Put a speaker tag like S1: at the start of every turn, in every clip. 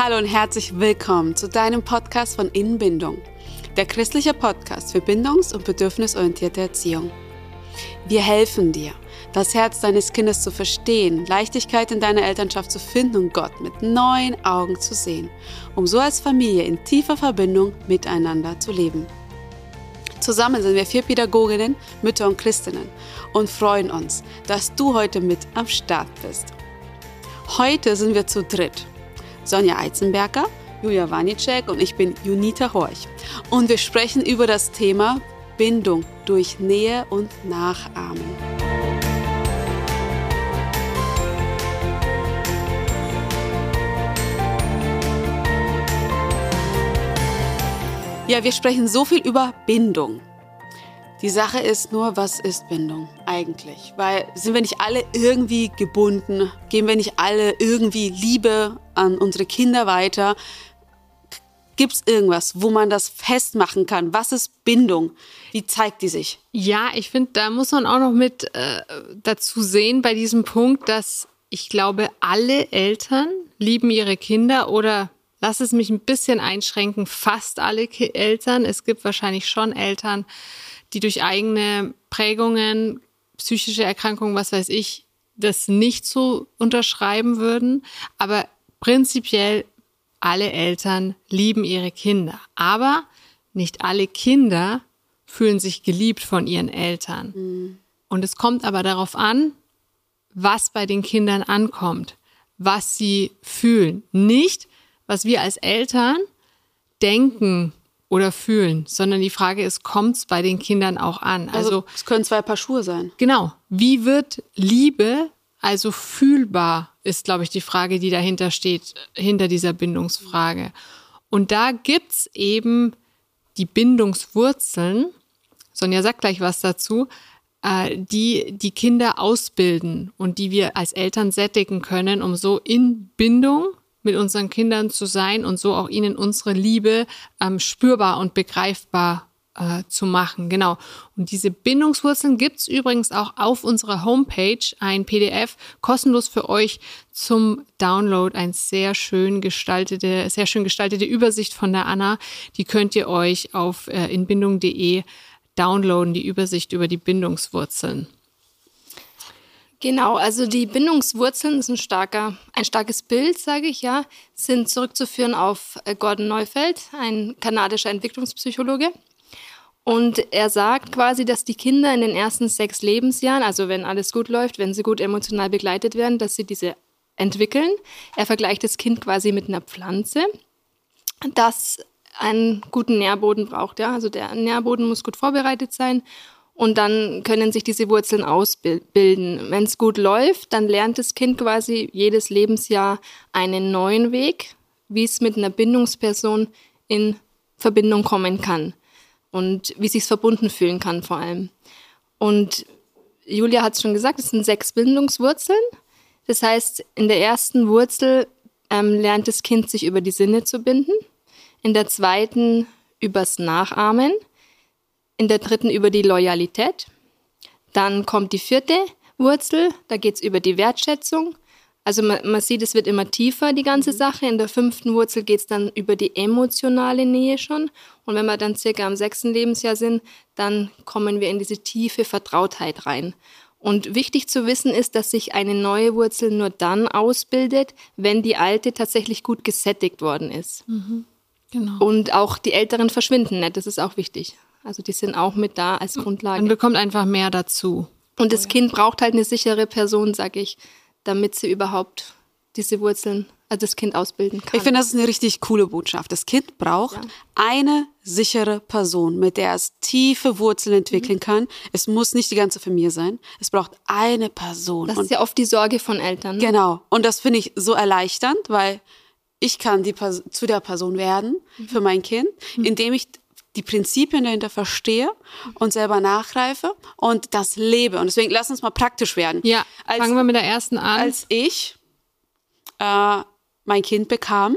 S1: Hallo und herzlich willkommen zu deinem Podcast von Inbindung, der christliche Podcast für bindungs- und bedürfnisorientierte Erziehung. Wir helfen dir, das Herz deines Kindes zu verstehen, Leichtigkeit in deiner Elternschaft zu finden und Gott mit neuen Augen zu sehen, um so als Familie in tiefer Verbindung miteinander zu leben. Zusammen sind wir vier Pädagoginnen, Mütter und Christinnen und freuen uns, dass du heute mit am Start bist. Heute sind wir zu dritt. Sonja Eizenberger, Julia Wanicek und ich bin Junita Horch. Und wir sprechen über das Thema Bindung durch Nähe und Nachahmen. Ja, wir sprechen so viel über Bindung. Die Sache ist nur, was ist Bindung eigentlich? Weil sind wir nicht alle irgendwie gebunden? Geben wir nicht alle irgendwie Liebe an unsere Kinder weiter? Gibt es irgendwas, wo man das festmachen kann? Was ist Bindung? Wie zeigt die sich?
S2: Ja, ich finde, da muss man auch noch mit äh, dazu sehen bei diesem Punkt, dass ich glaube, alle Eltern lieben ihre Kinder oder lass es mich ein bisschen einschränken, fast alle Eltern. Es gibt wahrscheinlich schon Eltern, die durch eigene Prägungen, psychische Erkrankungen, was weiß ich, das nicht so unterschreiben würden. Aber prinzipiell alle Eltern lieben ihre Kinder. Aber nicht alle Kinder fühlen sich geliebt von ihren Eltern. Mhm. Und es kommt aber darauf an, was bei den Kindern ankommt, was sie fühlen. Nicht, was wir als Eltern denken oder fühlen, sondern die Frage ist, kommt es bei den Kindern auch an?
S1: Also, also es können zwei Paar Schuhe sein.
S2: Genau. Wie wird Liebe also fühlbar, ist, glaube ich, die Frage, die dahinter steht, hinter dieser Bindungsfrage. Und da gibt es eben die Bindungswurzeln, Sonja sagt gleich was dazu, äh, die die Kinder ausbilden und die wir als Eltern sättigen können, um so in Bindung mit unseren Kindern zu sein und so auch ihnen unsere Liebe ähm, spürbar und begreifbar äh, zu machen. Genau. Und diese Bindungswurzeln gibt's übrigens auch auf unserer Homepage, ein PDF, kostenlos für euch zum Download. Ein sehr schön gestaltete, sehr schön gestaltete Übersicht von der Anna. Die könnt ihr euch auf äh, inbindung.de downloaden, die Übersicht über die Bindungswurzeln.
S3: Genau, also die Bindungswurzeln ist ein starker, ein starkes Bild, sage ich ja, sind zurückzuführen auf äh, Gordon Neufeld, ein kanadischer Entwicklungspsychologe. Und er sagt quasi, dass die Kinder in den ersten sechs Lebensjahren, also wenn alles gut läuft, wenn sie gut emotional begleitet werden, dass sie diese entwickeln. Er vergleicht das Kind quasi mit einer Pflanze, das einen guten Nährboden braucht. Ja? Also der Nährboden muss gut vorbereitet sein und dann können sich diese Wurzeln ausbilden. Wenn es gut läuft, dann lernt das Kind quasi jedes Lebensjahr einen neuen Weg, wie es mit einer Bindungsperson in Verbindung kommen kann und wie sich verbunden fühlen kann vor allem. Und Julia hat es schon gesagt, es sind sechs Bindungswurzeln. Das heißt, in der ersten Wurzel ähm, lernt das Kind sich über die Sinne zu binden, in der zweiten übers Nachahmen, in der dritten über die Loyalität. Dann kommt die vierte Wurzel, da geht es über die Wertschätzung. Also man, man, sieht, es wird immer tiefer, die ganze Sache. In der fünften Wurzel geht es dann über die emotionale Nähe schon. Und wenn wir dann circa am sechsten Lebensjahr sind, dann kommen wir in diese tiefe Vertrautheit rein. Und wichtig zu wissen ist, dass sich eine neue Wurzel nur dann ausbildet, wenn die alte tatsächlich gut gesättigt worden ist. Mhm, genau. Und auch die älteren verschwinden nicht, das ist auch wichtig. Also die sind auch mit da als Grundlage.
S2: Man bekommt einfach mehr dazu.
S3: Und das Kind braucht halt eine sichere Person, sag ich, damit sie überhaupt diese Wurzeln, also das Kind ausbilden kann.
S1: Ich finde, das ist eine richtig coole Botschaft. Das Kind braucht ja. eine sichere Person, mit der es tiefe Wurzeln entwickeln mhm. kann. Es muss nicht die ganze Familie sein. Es braucht eine Person.
S3: Das ist ja oft die Sorge von Eltern.
S1: Ne? Genau. Und das finde ich so erleichternd, weil ich kann die zu der Person werden mhm. für mein Kind, mhm. indem ich die Prinzipien dahinter verstehe und selber nachgreife und das lebe. Und deswegen lass uns mal praktisch werden.
S2: Ja, als, fangen wir mit der ersten an.
S1: Als ich äh, mein Kind bekam,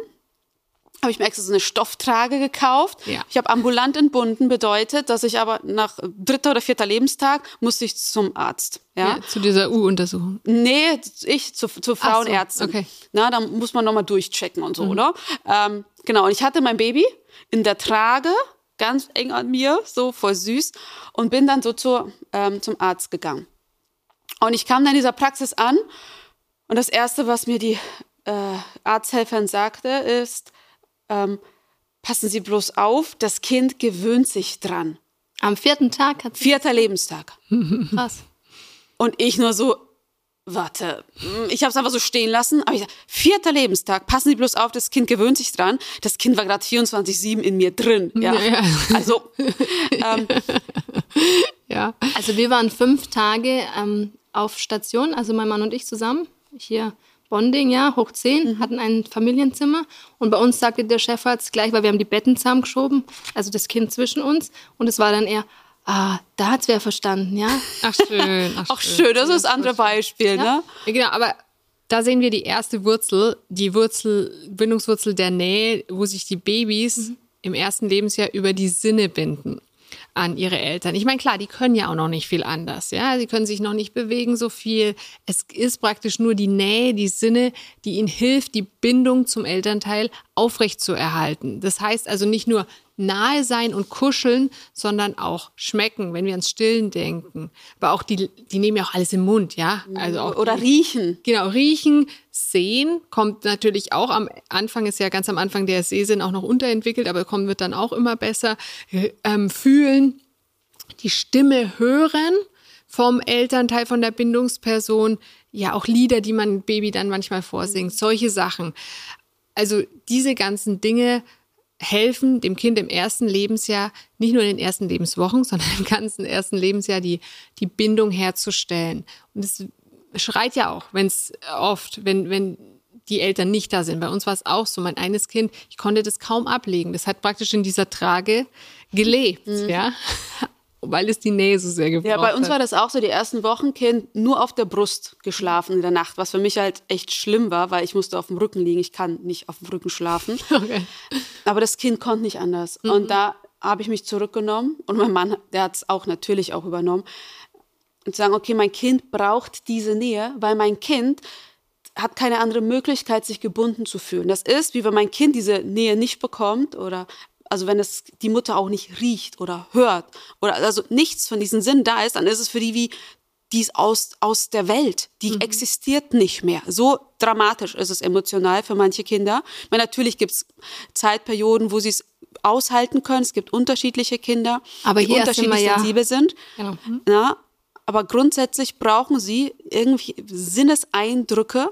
S1: habe ich mir extra so eine Stofftrage gekauft.
S2: Ja.
S1: Ich habe ambulant entbunden, bedeutet, dass ich aber nach dritter oder vierter Lebenstag musste ich zum Arzt. Ja.
S2: Ja, zu dieser U-Untersuchung.
S1: Nee, ich zu, zur
S2: Ach so, okay.
S1: Na, da muss man nochmal durchchecken und so, oder? Ähm, genau, und ich hatte mein Baby in der Trage, ganz eng an mir, so voll süß, und bin dann so zur, ähm, zum Arzt gegangen. Und ich kam dann in dieser Praxis an und das Erste, was mir die äh, Arzthelferin sagte, ist, ähm, passen Sie bloß auf, das Kind gewöhnt sich dran.
S3: Am vierten Tag hat sie
S1: Vierter Lebenstag.
S3: krass.
S1: Und ich nur so, warte, hm, ich habe es einfach so stehen lassen. Aber ich sag, vierter Lebenstag, passen Sie bloß auf, das Kind gewöhnt sich dran. Das Kind war gerade 24-7 in mir drin. Ja.
S2: Ja.
S1: Also, ähm,
S2: Ja.
S3: Also wir waren fünf Tage ähm, auf Station, also mein Mann und ich zusammen. Hier Bonding, ja, hoch 10, hatten ein Familienzimmer. Und bei uns sagte der Chefarzt gleich, weil wir haben die Betten zusammengeschoben, also das Kind zwischen uns. Und es war dann eher, ah, da hat's wer verstanden, ja.
S2: Ach schön. Ach,
S1: auch schön, das ist das andere Beispiel, ne?
S2: Ja, genau, aber da sehen wir die erste Wurzel, die Wurzel, Bindungswurzel der Nähe, wo sich die Babys im ersten Lebensjahr über die Sinne binden an ihre Eltern. Ich meine, klar, die können ja auch noch nicht viel anders, ja, sie können sich noch nicht bewegen so viel. Es ist praktisch nur die Nähe, die Sinne, die ihnen hilft, die Bindung zum Elternteil aufrechtzuerhalten. Das heißt also nicht nur nahe sein und kuscheln, sondern auch schmecken, wenn wir ans Stillen denken. Aber auch die, die nehmen ja auch alles im Mund, ja. Also auch
S1: Oder riechen.
S2: Genau, riechen, sehen kommt natürlich auch am Anfang, ist ja ganz am Anfang der Sehsinn auch noch unterentwickelt, aber kommt wird dann auch immer besser. Ähm, fühlen, die Stimme hören vom Elternteil, von der Bindungsperson, ja auch Lieder, die man Baby dann manchmal vorsingt, solche Sachen. Also diese ganzen Dinge helfen dem Kind im ersten Lebensjahr, nicht nur in den ersten Lebenswochen, sondern im ganzen ersten Lebensjahr die, die Bindung herzustellen. Und es schreit ja auch, wenn es oft, wenn, wenn die Eltern nicht da sind. Bei uns war es auch so. Mein eines Kind, ich konnte das kaum ablegen. Das hat praktisch in dieser Trage gelebt, ja. Weil es die Nähe so sehr gebraucht
S1: Ja, bei uns
S2: hat.
S1: war das auch so, die ersten Wochen Kind nur auf der Brust geschlafen in der Nacht, was für mich halt echt schlimm war, weil ich musste auf dem Rücken liegen. Ich kann nicht auf dem Rücken schlafen.
S2: Okay.
S1: Aber das Kind konnte nicht anders. Und da habe ich mich zurückgenommen und mein Mann, der hat es auch natürlich auch übernommen. Und zu sagen, okay, mein Kind braucht diese Nähe, weil mein Kind hat keine andere Möglichkeit, sich gebunden zu fühlen. Das ist, wie wenn mein Kind diese Nähe nicht bekommt oder also wenn es die Mutter auch nicht riecht oder hört oder also nichts von diesen Sinnen da ist, dann ist es für die wie die ist aus, aus der Welt, die existiert nicht mehr. So dramatisch ist es emotional für manche Kinder. Ich meine, natürlich gibt es Zeitperioden, wo sie es aushalten können. Es gibt unterschiedliche Kinder,
S3: Aber
S1: die
S3: sind
S1: unterschiedlich
S3: wir ja-
S1: sensibel sind.
S3: Genau.
S1: Ja, aber grundsätzlich brauchen sie irgendwie Sinneseindrücke,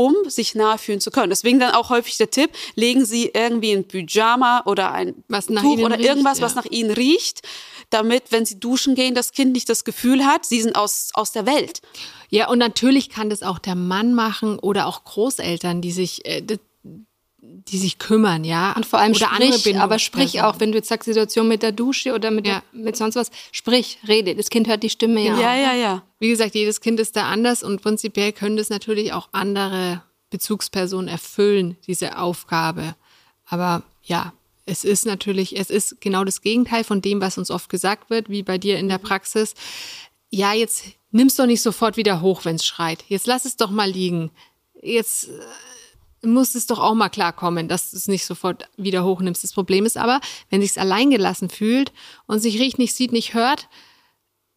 S1: um sich nahe fühlen zu können. Deswegen dann auch häufig der Tipp, legen Sie irgendwie ein Pyjama oder ein
S2: Was nach
S1: Tuch oder
S2: riecht,
S1: irgendwas, was
S2: ja.
S1: nach Ihnen riecht, damit, wenn Sie duschen gehen, das Kind nicht das Gefühl hat, Sie sind aus, aus der Welt.
S2: Ja, und natürlich kann das auch der Mann machen oder auch Großeltern, die sich, äh, die sich kümmern, ja.
S3: Und vor allem
S2: oder andere
S3: sprich, aber sprich auch, wenn du jetzt sagst, Situation mit der Dusche oder mit,
S2: Ja.
S3: der, mit sonst was, sprich, rede. Das Kind hört die Stimme ja.
S1: Ja,
S3: auch.
S1: ja, ja.
S2: Wie gesagt, jedes Kind ist da anders und prinzipiell können das natürlich auch andere Bezugspersonen erfüllen, diese Aufgabe. Aber ja, es ist natürlich, es ist genau das Gegenteil von dem, was uns oft gesagt wird, wie bei dir in der Praxis. Ja, jetzt nimm's doch nicht sofort wieder hoch, wenn's schreit. Jetzt lass es doch mal liegen. Jetzt muss es doch auch mal klarkommen, dass du es nicht sofort wieder hochnimmst. Das Problem ist aber, wenn sich's alleingelassen fühlt und sich riecht, nicht sieht, nicht hört,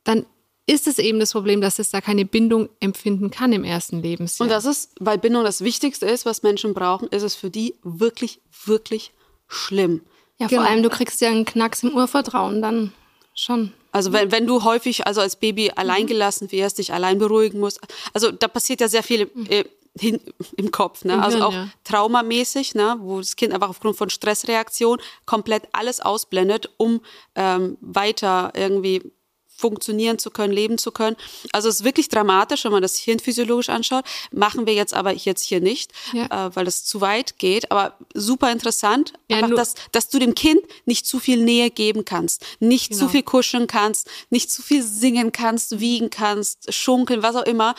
S2: dann ist es eben das Problem, dass es da keine Bindung empfinden kann im ersten Lebensjahr.
S1: Und das ist, weil Bindung das Wichtigste ist, was Menschen brauchen, ist es für die wirklich, wirklich schlimm.
S3: Ja,
S2: Genau.
S3: vor allem, du kriegst ja einen Knacks im Urvertrauen, dann schon.
S1: Also wenn, wenn du häufig, also als Baby alleingelassen wirst, dich allein beruhigen musst, also da passiert ja sehr viel äh, hin, im Kopf, ne? Also
S2: Hirn,
S1: auch traumamäßig, ne? wo das Kind einfach aufgrund von Stressreaktion komplett alles ausblendet, um ähm, weiter irgendwie funktionieren zu können, leben zu können. Also es ist wirklich dramatisch, wenn man das hirnphysiologisch anschaut. Machen wir jetzt aber jetzt hier nicht,
S2: Ja.
S1: äh, weil das zu weit geht. Aber super interessant,
S2: Ja,
S1: einfach, dass, dass du dem Kind nicht zu viel Nähe geben kannst, nicht zu
S2: Genau.
S1: viel kuscheln kannst, nicht zu viel singen kannst, wiegen kannst, schunkeln, was auch immer.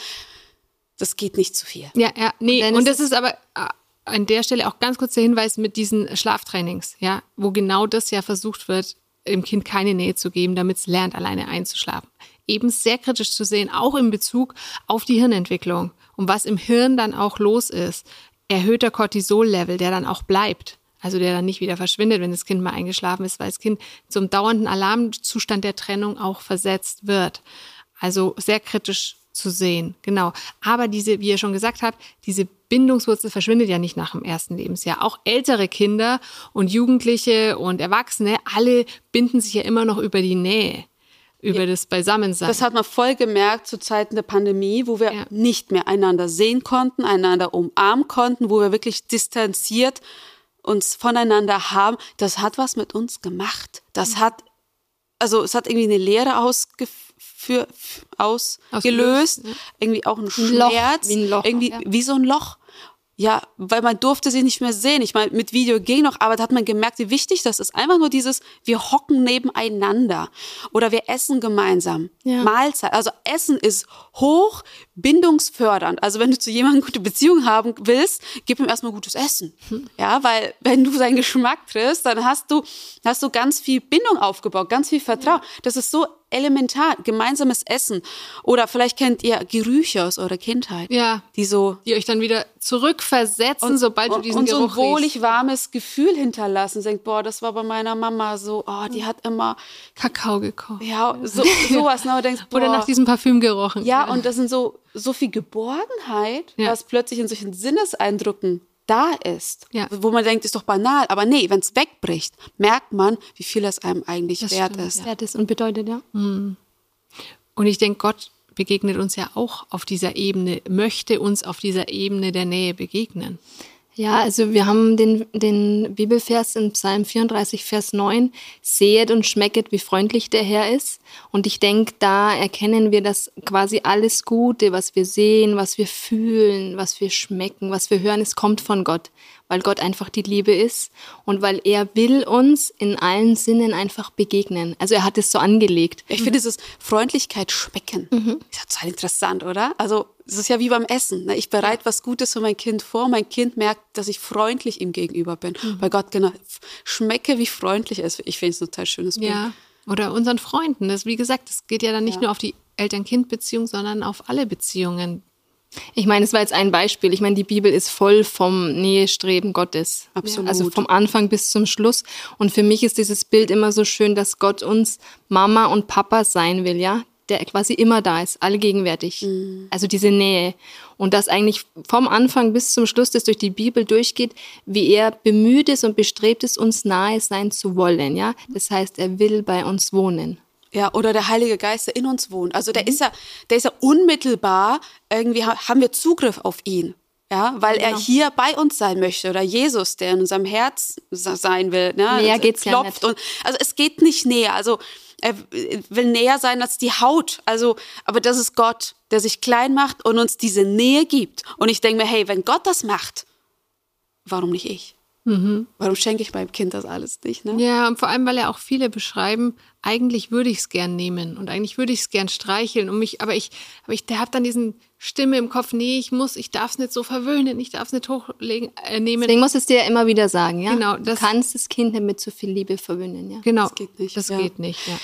S1: Das geht nicht zu viel.
S2: ja, ja, nee, und
S3: es
S2: das ist aber, ah, an der Stelle auch ganz kurz der Hinweis mit diesen Schlaftrainings, ja, wo genau das ja versucht wird, dem Kind keine Nähe zu geben, damit es lernt, alleine einzuschlafen. Eben sehr kritisch zu sehen, auch in Bezug auf die Hirnentwicklung und was im Hirn dann auch los ist. Erhöhter Cortisol-Level, der dann auch bleibt. Also der dann nicht wieder verschwindet, wenn das Kind mal eingeschlafen ist, weil das Kind zum dauernden Alarmzustand der Trennung auch versetzt wird. Also sehr kritisch zu sehen, genau. Aber diese, wie ihr schon gesagt habt, diese Bindungswurzel verschwindet ja nicht nach dem ersten Lebensjahr. Auch ältere Kinder und Jugendliche und Erwachsene, alle binden sich ja immer noch über die Nähe, über ja. das Beisammensein.
S1: Das hat man voll gemerkt zu Zeiten der Pandemie, wo wir ja. nicht mehr einander sehen konnten, einander umarmen konnten, wo wir wirklich distanziert uns voneinander haben. Das hat was mit uns gemacht. Das mhm. hat, also es hat irgendwie eine Lehre ausgeführt für, ausgelöst. Ja. Irgendwie auch ein, Schmerz. Loch, wie ein Loch, irgendwie ja. wie so ein Loch. Ja, weil man durfte sie nicht mehr sehen. Ich meine, mit Video ging noch, aber da hat man gemerkt, wie wichtig das ist. Einfach nur dieses, wir hocken nebeneinander oder wir essen gemeinsam. Ja. Mahlzeit. Also Essen ist hoch bindungsfördernd. Also wenn du zu jemandem gute Beziehung haben willst, gib ihm erstmal gutes Essen. Hm. Ja, weil wenn du seinen Geschmack triffst, dann hast du, hast du ganz viel Bindung aufgebaut, ganz viel Vertrauen. Das ist so elementar. Gemeinsames Essen. Oder vielleicht kennt ihr Gerüche aus eurer Kindheit.
S2: Ja.
S1: Die so.
S2: Die euch dann wieder zurückversetzen, und, sobald du diesen
S1: und
S2: Geruch
S1: Und so ein wohlig warmes Gefühl hinterlassen. Denkt, boah, das war bei meiner Mama so, oh, die hat immer
S2: Kakao gekocht.
S1: Ja, so, sowas. Ne? Denkst,
S2: boah, Oder nach diesem Parfüm gerochen.
S1: Ja, ja, und das sind so, so viel Geborgenheit, ja. was plötzlich in solchen Sinneseindrücken da ist, ja. wo man denkt, ist doch banal, aber nee, wenn es wegbricht, merkt man, wie viel es einem eigentlich das wert stimmt, ist.
S3: Ja. Wert ist und bedeutet, ja.
S2: Hm. Und ich denke, Gott begegnet uns ja auch auf dieser Ebene, möchte uns auf dieser Ebene der Nähe begegnen.
S3: Ja, also wir haben den, den Bibelvers in Psalm 34, Vers 9, sehet und schmecket, wie freundlich der Herr ist. Und ich denke, da erkennen wir, dass quasi alles Gute, was wir sehen, was wir fühlen, was wir schmecken, was wir hören, es kommt von Gott weil Gott einfach die Liebe ist und weil er will uns in allen Sinnen einfach begegnen. Also er hat es so angelegt.
S1: Ich finde dieses Freundlichkeit schmecken. Mhm. Ist total interessant, oder? Also es ist ja wie beim Essen. Ne? Ich bereite was Gutes für mein Kind vor. Mein Kind merkt, dass ich freundlich ihm gegenüber bin. Mhm. Weil Gott genau schmecke, wie freundlich er ist. Ich finde es ein total schönes Bild.
S2: Ja. Oder unseren Freunden. Das, wie gesagt, es geht ja dann nicht ja. nur auf die Eltern-Kind-Beziehung, sondern auf alle Beziehungen,
S3: ich meine, es war jetzt ein Beispiel. Ich meine, die Bibel ist voll vom Nähestreben Gottes.
S1: Absolut.
S3: Also vom Anfang bis zum Schluss. Und für mich ist dieses Bild immer so schön, dass Gott uns Mama und Papa sein will, ja? Der quasi immer da ist, allgegenwärtig. Mhm. Also diese Nähe. Und dass eigentlich vom Anfang bis zum Schluss, das durch die Bibel durchgeht, wie er bemüht ist und bestrebt ist, uns nahe sein zu wollen, ja? Das heißt, er will bei uns wohnen.
S1: Ja, oder der Heilige Geist, der in uns wohnt. Also der mhm. ist ja, der ist ja unmittelbar, irgendwie haben wir Zugriff auf ihn. Ja, weil genau. er hier bei uns sein möchte oder Jesus, der in unserem Herz sein will. Ne?
S3: Näher also, geht's
S1: klopft
S3: ja nicht.
S1: Und, also es geht nicht näher. Also er will näher sein als die Haut. Also, aber das ist Gott, der sich klein macht und uns diese Nähe gibt. Und ich denke mir, hey, wenn Gott das macht, warum nicht ich? Mhm. Warum schenke ich meinem Kind das alles nicht? Ne?
S2: Ja, und vor allem, weil ja auch viele beschreiben, eigentlich würde ich es gern nehmen und eigentlich würde ich es gern streicheln und mich, aber ich, aber ich habe dann diesen Stimme im Kopf, nee, ich muss, ich darf es nicht so verwöhnen, ich darf es nicht hochlegen, äh, nehmen.
S3: Deswegen muss es dir ja immer wieder sagen, ja? Genau. Das, du kannst das Kind nicht mit zu viel Liebe verwöhnen, ja?
S2: Genau. Das geht nicht. Das ja. geht nicht, ja.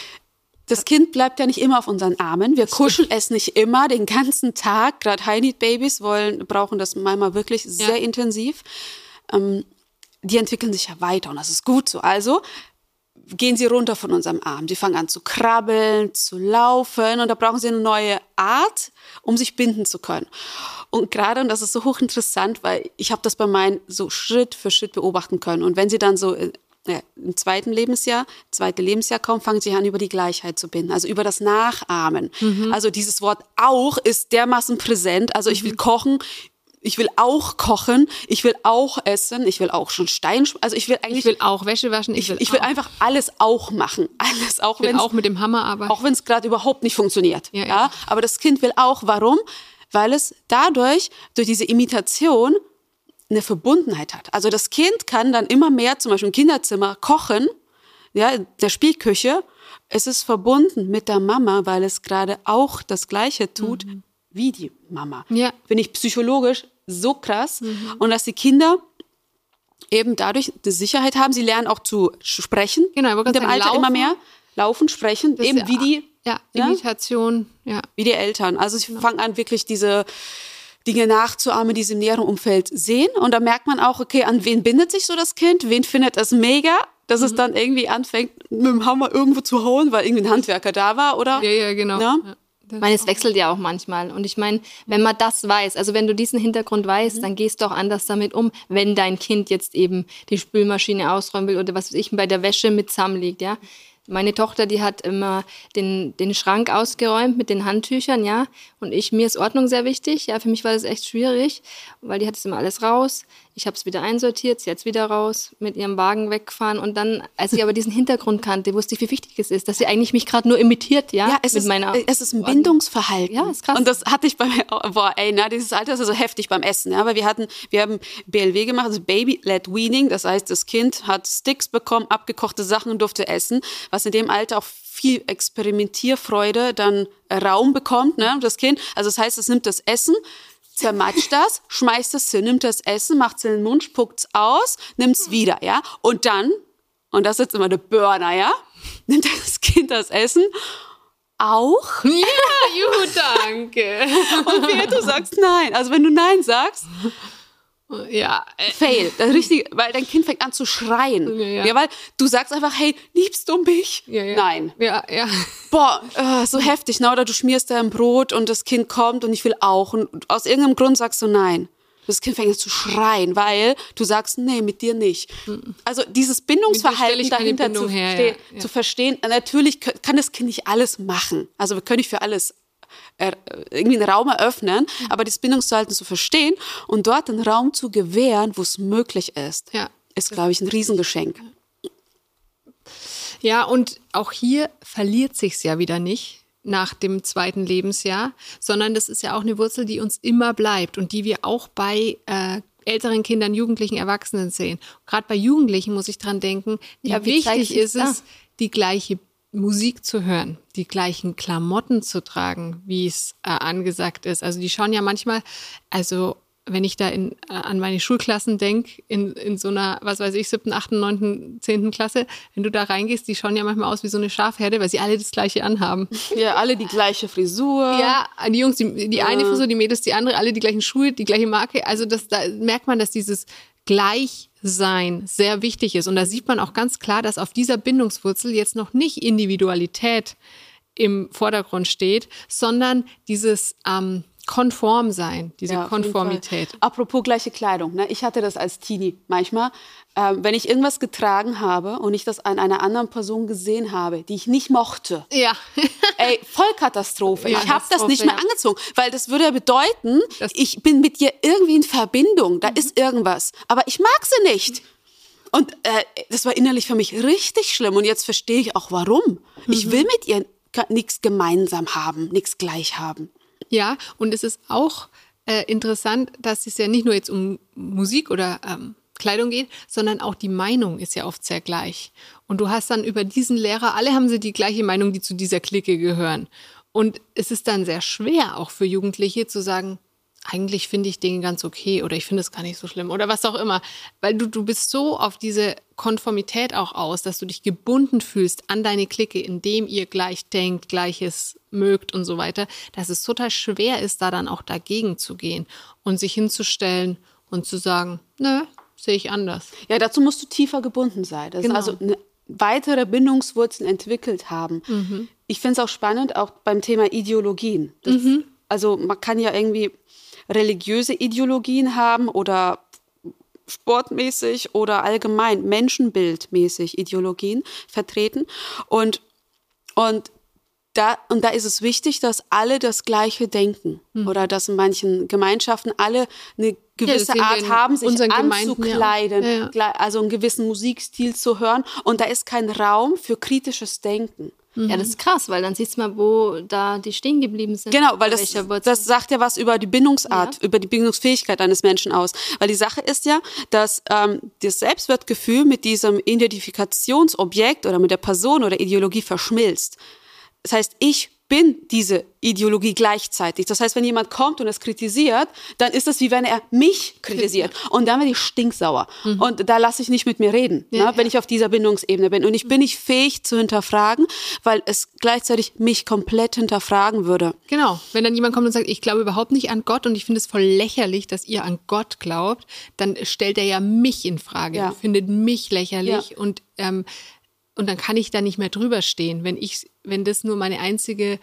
S1: Das Kind bleibt ja nicht immer auf unseren Armen. Wir kuscheln es nicht immer den ganzen Tag. Gerade High-Need-Babys wollen, brauchen das manchmal wirklich sehr ja. intensiv. Ähm, die entwickeln sich ja weiter und das ist gut so. Also gehen sie runter von unserem Arm. Die fangen an zu krabbeln, zu laufen und da brauchen sie eine neue Art, um sich binden zu können. Und gerade, und das ist so hochinteressant, weil ich habe das bei meinen so Schritt für Schritt beobachten können. Und wenn sie dann so äh, ja, im zweiten Lebensjahr, zweite Lebensjahr kommen, fangen sie an, über die Gleichheit zu binden, also über das Nachahmen. Mhm. Also dieses Wort auch ist dermaßen präsent. Also ich will mhm. kochen ich will auch kochen, ich will auch essen, ich will auch schon Stein, also ich will eigentlich.
S2: Ich will auch Wäsche waschen,
S1: ich will, ich, will einfach alles auch machen, alles auch.
S2: Ich will auch mit dem Hammer arbeiten.
S1: Auch wenn es gerade überhaupt nicht funktioniert. Ja, ja, aber das Kind will auch. Warum? Weil es dadurch, durch diese Imitation, eine Verbundenheit hat. Also das Kind kann dann immer mehr, zum Beispiel im Kinderzimmer, kochen, ja, in der Spielküche. Es ist verbunden mit der Mama, weil es gerade auch das Gleiche tut. Mhm wie die Mama.
S2: Ja.
S1: Finde ich psychologisch so krass. Mhm. Und dass die Kinder eben dadurch eine Sicherheit haben. Sie lernen auch zu sprechen.
S2: Genau, ich wollte
S1: in dem Alter immer
S2: laufen.
S1: mehr. Laufen, sprechen, eben
S2: ist
S1: wie
S2: ja-
S1: die,
S2: Ja,
S1: Ja?
S2: Imitation, ja.
S1: wie die Eltern. Also sie fangen an, wirklich diese Dinge nachzuahmen, die sie im näheren Umfeld sehen. Und da merkt man auch, okay, an wen bindet sich so das Kind? Wen findet es mega? Dass
S2: Mhm.
S1: es dann irgendwie anfängt, mit dem Hammer irgendwo zu hauen, weil irgendwie ein Handwerker da war, oder?
S2: Ja, ja, genau.
S1: Ja?
S3: Ich meine, es wechselt ja auch manchmal. Und ich meine, wenn man das weiß, also wenn du diesen Hintergrund weißt, dann gehst du auch anders damit um, wenn dein Kind jetzt eben die Spülmaschine ausräumen will oder was weiß ich, bei der Wäsche mit zusammenliegt, ja. Meine Tochter, die hat immer den, den Schrank ausgeräumt mit den Handtüchern, ja. Und ich, mir ist Ordnung sehr wichtig. Ja, für mich war das echt schwierig, weil die hat es immer alles raus. Ich habe es wieder einsortiert, sie hat es wieder raus, mit ihrem Wagen weggefahren. Und dann, als ich aber diesen Hintergrund kannte, wusste ich, wie wichtig es ist, dass sie eigentlich mich gerade nur imitiert, ja.
S1: Ja, es,
S3: mit
S1: ist,
S3: meiner
S1: äh, es ist ein
S3: Ordnung.
S1: Bindungsverhalten.
S3: Ja, ist krass.
S1: Und das hatte ich bei mir, boah, ey, na, dieses Alter ist also heftig beim Essen. Ja, weil wir hatten, wir haben BLW gemacht, also Baby-led Weaning. Das heißt, das Kind hat Sticks bekommen, abgekochte Sachen und durfte essen, was in dem Alter auch viel Experimentierfreude dann Raum bekommt, ne, das Kind. Also das heißt, es nimmt das Essen, zermatscht das, schmeißt es hin, nimmt das Essen, macht es in den Mund, spuckt's aus, nimmt's wieder, ja. Und dann, und das ist jetzt immer der Burner, ja, nimmt das Kind das Essen auch
S2: Ja, juhu, danke.
S1: und wer du sagst nein. Also wenn du nein sagst,
S2: ja, äh,
S1: fail. Das richtig, weil dein Kind fängt an zu schreien.
S2: Ja, ja.
S1: weil du sagst einfach, hey, liebst du mich?
S2: ja, ja.
S1: Nein.
S2: Ja, ja.
S1: Boah, äh, so heftig, ne? Oder du schmierst da ein Brot und das Kind kommt und ich will auch. Und aus irgendeinem Grund sagst du nein. Das Kind fängt an zu schreien, weil du sagst, nee, mit dir nicht. Also dieses Bindungsverhalten dahinter
S2: Bindung
S1: zu,
S2: her, ja, ja.
S1: zu verstehen. Natürlich kann das Kind nicht alles machen. Also wir können nicht für alles irgendwie einen Raum eröffnen, aber das Bindungsverhalten zu verstehen und dort einen Raum zu gewähren, wo es möglich ist,
S2: Ja.
S1: ist, glaube ich, ein Riesengeschenk.
S2: Ja, und auch hier verliert sich's ja wieder nicht nach dem zweiten Lebensjahr, sondern das ist ja auch eine Wurzel, die uns immer bleibt und die wir auch bei äh, älteren Kindern, Jugendlichen, Erwachsenen sehen. Gerade bei Jugendlichen muss ich dran denken, wie,
S3: Ja,
S2: wichtig ist es, die gleiche Musik zu hören, die gleichen Klamotten zu tragen, wie es äh, angesagt ist. Also die schauen ja manchmal, also wenn ich da in, äh, an meine Schulklassen denke, in, in so einer, was weiß ich, siebten, achten, neunten, zehnten Klasse, wenn du da reingehst, die schauen ja manchmal aus wie so eine Schafherde, weil sie alle das gleiche anhaben.
S1: Ja, alle die gleiche Frisur.
S2: Ja, die Jungs, die, die eine Frisur, die Mädels, die andere, alle die gleichen Schuhe, die gleiche Marke. Also das, da merkt man, dass dieses Gleichsein sehr wichtig ist. Und da sieht man auch ganz klar, dass auf dieser Bindungswurzel jetzt noch nicht Individualität im Vordergrund steht, sondern dieses ähm, Konformsein, diese
S1: Ja,
S2: Konformität.
S1: Apropos gleiche Kleidung. Ne? Ich hatte das als Teenie manchmal. Ähm, wenn ich irgendwas getragen habe und ich das an einer anderen Person gesehen habe, die ich nicht mochte,
S2: Ja.
S1: ey, Vollkatastrophe.
S2: Ja,
S1: ich habe das nicht mehr angezogen, weil das würde ja bedeuten,
S2: Das-
S1: ich bin mit dir irgendwie in Verbindung, da ist irgendwas, aber ich mag sie nicht. Und äh, das war innerlich für mich richtig schlimm und jetzt verstehe ich auch warum. Ich will mit ihr nichts gemeinsam haben, nichts gleich haben.
S2: Ja, und es ist auch äh, interessant, dass es ja nicht nur jetzt um Musik oder ähm, Kleidung geht, sondern auch die Meinung ist ja oft sehr gleich. Und du hast dann über diesen Lehrer, alle haben sie die gleiche Meinung, die zu dieser Clique gehören. Und es ist dann sehr schwer, auch für Jugendliche zu sagen, eigentlich finde ich Dinge ganz okay oder ich finde es gar nicht so schlimm oder was auch immer. Weil du, du bist so auf diese Konformität auch aus, dass du dich gebunden fühlst an deine Clique, indem ihr gleich denkt, gleiches mögt und so weiter, dass es total schwer ist, da dann auch dagegen zu gehen und sich hinzustellen und zu sagen, nö, sehe ich anders.
S1: Ja, dazu musst du tiefer gebunden sein. Das
S2: Genau.
S1: ist also eine weitere Bindungswurzeln entwickelt haben. Ich finde es auch spannend, auch beim Thema Ideologien. Das, Also man kann ja irgendwie religiöse Ideologien haben oder sportmäßig oder allgemein menschenbildmäßig Ideologien vertreten. Und, und da, und da ist es wichtig, dass alle das Gleiche denken oder dass in manchen Gemeinschaften alle eine gewisse
S2: wir
S1: Art haben, sich
S2: ja.
S1: anzukleiden,
S2: Ja, ja.
S1: also einen gewissen Musikstil zu hören. Und da ist kein Raum für kritisches Denken.
S3: Ja, das ist krass, weil dann siehst du mal, wo da die stehen geblieben sind.
S1: Genau, weil das, das sagt ja was über die Bindungsart,
S3: Ja.
S1: über die Bindungsfähigkeit eines Menschen aus. Weil die Sache ist ja, dass ähm, das Selbstwertgefühl mit diesem Identifikationsobjekt oder mit der Person oder Ideologie verschmilzt. Das heißt, ich bin diese Ideologie gleichzeitig. Das heißt, wenn jemand kommt und es kritisiert, dann ist es wie wenn er mich kritisiert. Und dann werde ich stinksauer. Mhm. Und da lasse ich nicht mit mir reden, ja, ne, wenn ich auf dieser Bindungsebene bin. Und ich bin nicht fähig zu hinterfragen, weil es gleichzeitig mich komplett hinterfragen würde.
S2: Genau. Wenn dann jemand kommt und sagt, ich glaube überhaupt nicht an Gott und ich finde es voll lächerlich, dass ihr an Gott glaubt, dann stellt er ja mich in Frage, ja. findet mich lächerlich ja. und ähm, und dann kann ich da nicht mehr drüber stehen, wenn ich, wenn das nur meine einzige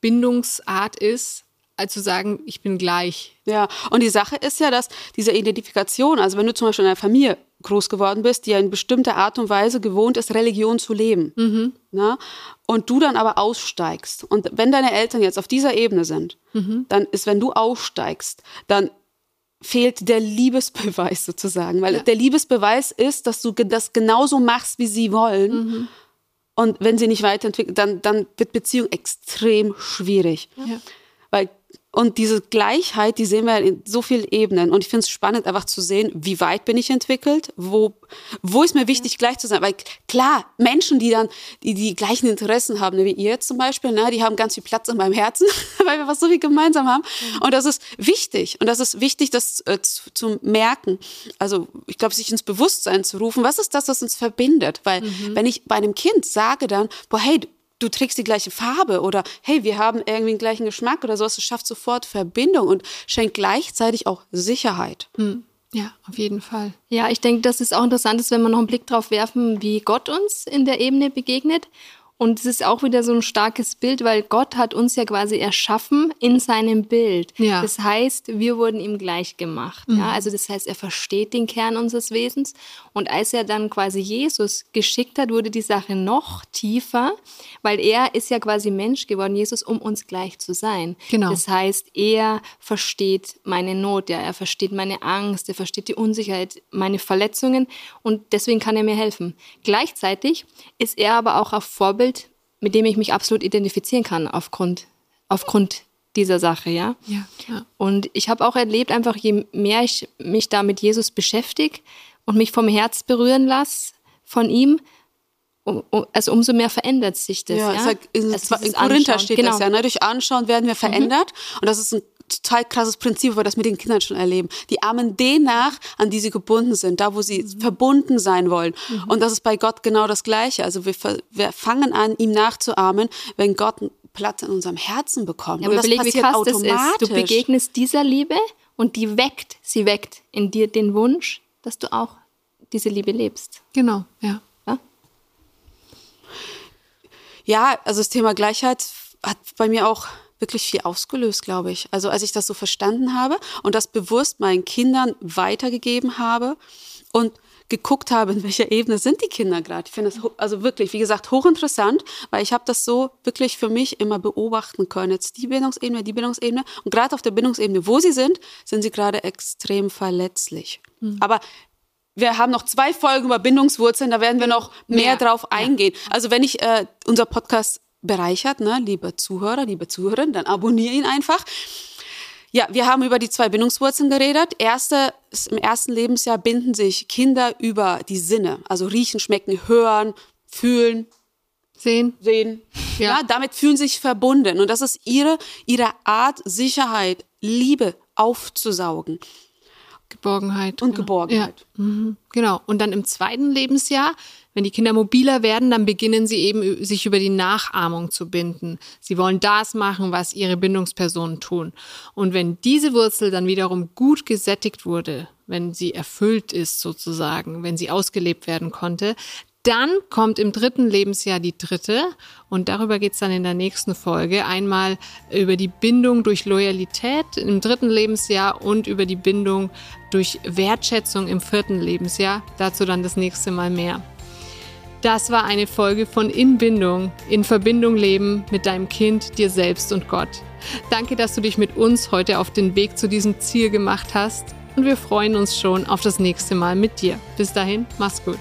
S2: Bindungsart ist, als zu sagen, ich bin gleich.
S1: Ja, und die Sache ist ja, dass diese Identifikation, also wenn du zum Beispiel in einer Familie groß geworden bist, die ja in bestimmter Art und Weise gewohnt ist, Religion zu leben, mhm. na, ne, und du dann aber aussteigst, und wenn deine Eltern jetzt auf dieser Ebene sind, mhm. dann ist, wenn du aussteigst, dann fehlt der Liebesbeweis sozusagen. Weil ja. der Liebesbeweis ist, dass du das genauso machst, wie sie wollen. Mhm. Und wenn sie nicht weiterentwickeln, dann, dann wird Beziehung extrem schwierig. Ja. Und diese Gleichheit, die sehen wir in so vielen Ebenen. Und ich finde es spannend, einfach zu sehen, wie weit bin ich entwickelt, wo, wo ist mir wichtig, gleich zu sein. Weil klar, Menschen, die dann die, die gleichen Interessen haben, wie ihr zum Beispiel, ne, die haben ganz viel Platz in meinem Herzen, weil wir was so viel gemeinsam haben. Mhm. Und das ist wichtig. Und das ist wichtig, das äh, zu, zu, merken. Also ich glaube, sich ins Bewusstsein zu rufen, was ist das, was uns verbindet? Weil mhm. wenn ich bei einem Kind sage dann, boah, hey, du trägst die gleiche Farbe oder hey, wir haben irgendwie den gleichen Geschmack oder sowas. Das schafft sofort Verbindung und schenkt gleichzeitig auch Sicherheit.
S2: Hm. Ja, auf jeden Fall.
S3: Ja, ich denke, das ist auch interessant, ist, wenn wir noch einen Blick drauf werfen, wie Gott uns in der Ebene begegnet. Und es ist auch wieder so ein starkes Bild, weil Gott hat uns ja quasi erschaffen in seinem Bild. Ja. Das heißt, wir wurden ihm gleich gemacht. Mhm. Ja? Also das heißt, er versteht den Kern unseres Wesens. Und als er dann quasi Jesus geschickt hat, wurde die Sache noch tiefer, weil er ist ja quasi Mensch geworden, Jesus, um uns gleich zu sein. Genau. Das heißt, er versteht meine Not, ja, er versteht meine Angst, er versteht die Unsicherheit, meine Verletzungen und deswegen kann er mir helfen. Gleichzeitig ist er aber auch auf Vorbild mit dem ich mich absolut identifizieren kann aufgrund, aufgrund dieser Sache, ja. ja, ja. Und ich habe auch erlebt, einfach je mehr ich mich da mit Jesus beschäftige und mich vom Herz berühren lasse von ihm, um, also umso mehr verändert sich das. Ja, ja?
S1: Halt in, also in Korinther steht genau. das ja, ne? durch Anschauen werden wir verändert. Mhm. Und das ist ein total krasses Prinzip, weil wir das mit den Kindern schon erleben. Die ahmen den nach, an die sie gebunden sind, da wo sie mhm. verbunden sein wollen. Mhm. Und das ist bei Gott genau das Gleiche. Also wir, wir fangen an, ihm nachzuahmen, wenn Gott Platz in unserem Herzen bekommt.
S3: Ja, und das überleg, passiert wie krass automatisch. Das ist. Du begegnest dieser Liebe und die weckt, sie weckt in dir den Wunsch, dass du auch diese Liebe lebst.
S2: Genau, ja. Ja,
S1: ja also das Thema Gleichheit hat bei mir auch wirklich viel ausgelöst, glaube ich. Also als ich das so verstanden habe und das bewusst meinen Kindern weitergegeben habe und geguckt habe, in welcher Ebene sind die Kinder gerade. Ich finde das also wirklich, wie gesagt, hochinteressant, weil ich habe das so wirklich für mich immer beobachten können. Jetzt die Bindungsebene, die Bindungsebene und gerade auf der Bindungsebene, wo sie sind, sind sie gerade extrem verletzlich. Mhm. Aber wir haben noch zwei Folgen über Bindungswurzeln, da werden wir noch mehr, mehr. drauf eingehen. Ja. Also wenn ich äh, unser Podcast bereichert, ne, liebe Zuhörer, liebe Zuhörerin, dann abonniere ihn einfach. Ja, wir haben über die zwei Bindungswurzeln geredet. Erste, im ersten Lebensjahr binden sich Kinder über die Sinne, also riechen, schmecken, hören, fühlen,
S2: sehen,
S1: sehen. Ja. ja, damit fühlen sich verbunden und das ist ihre ihre Art Sicherheit, Liebe aufzusaugen.
S2: Geborgenheit.
S1: Und genau. Geborgenheit.
S2: Ja. Mhm. Genau. Und dann im zweiten Lebensjahr wenn die Kinder mobiler werden, dann beginnen sie eben sich über die Nachahmung zu binden. Sie wollen das machen, was ihre Bindungspersonen tun. Und wenn diese Wurzel dann wiederum gut gesättigt wurde, wenn sie erfüllt ist sozusagen, wenn sie ausgelebt werden konnte, dann kommt im dritten Lebensjahr die dritte und darüber geht es dann in der nächsten Folge. Einmal über die Bindung durch Loyalität im dritten Lebensjahr und über die Bindung durch Wertschätzung im vierten Lebensjahr. Dazu dann das nächste Mal mehr. Das war eine Folge von Inbindung, in Verbindung leben mit deinem Kind, dir selbst und Gott. Danke, dass du dich mit uns heute auf den Weg zu diesem Ziel gemacht hast und wir freuen uns schon auf das nächste Mal mit dir. Bis dahin, mach's gut.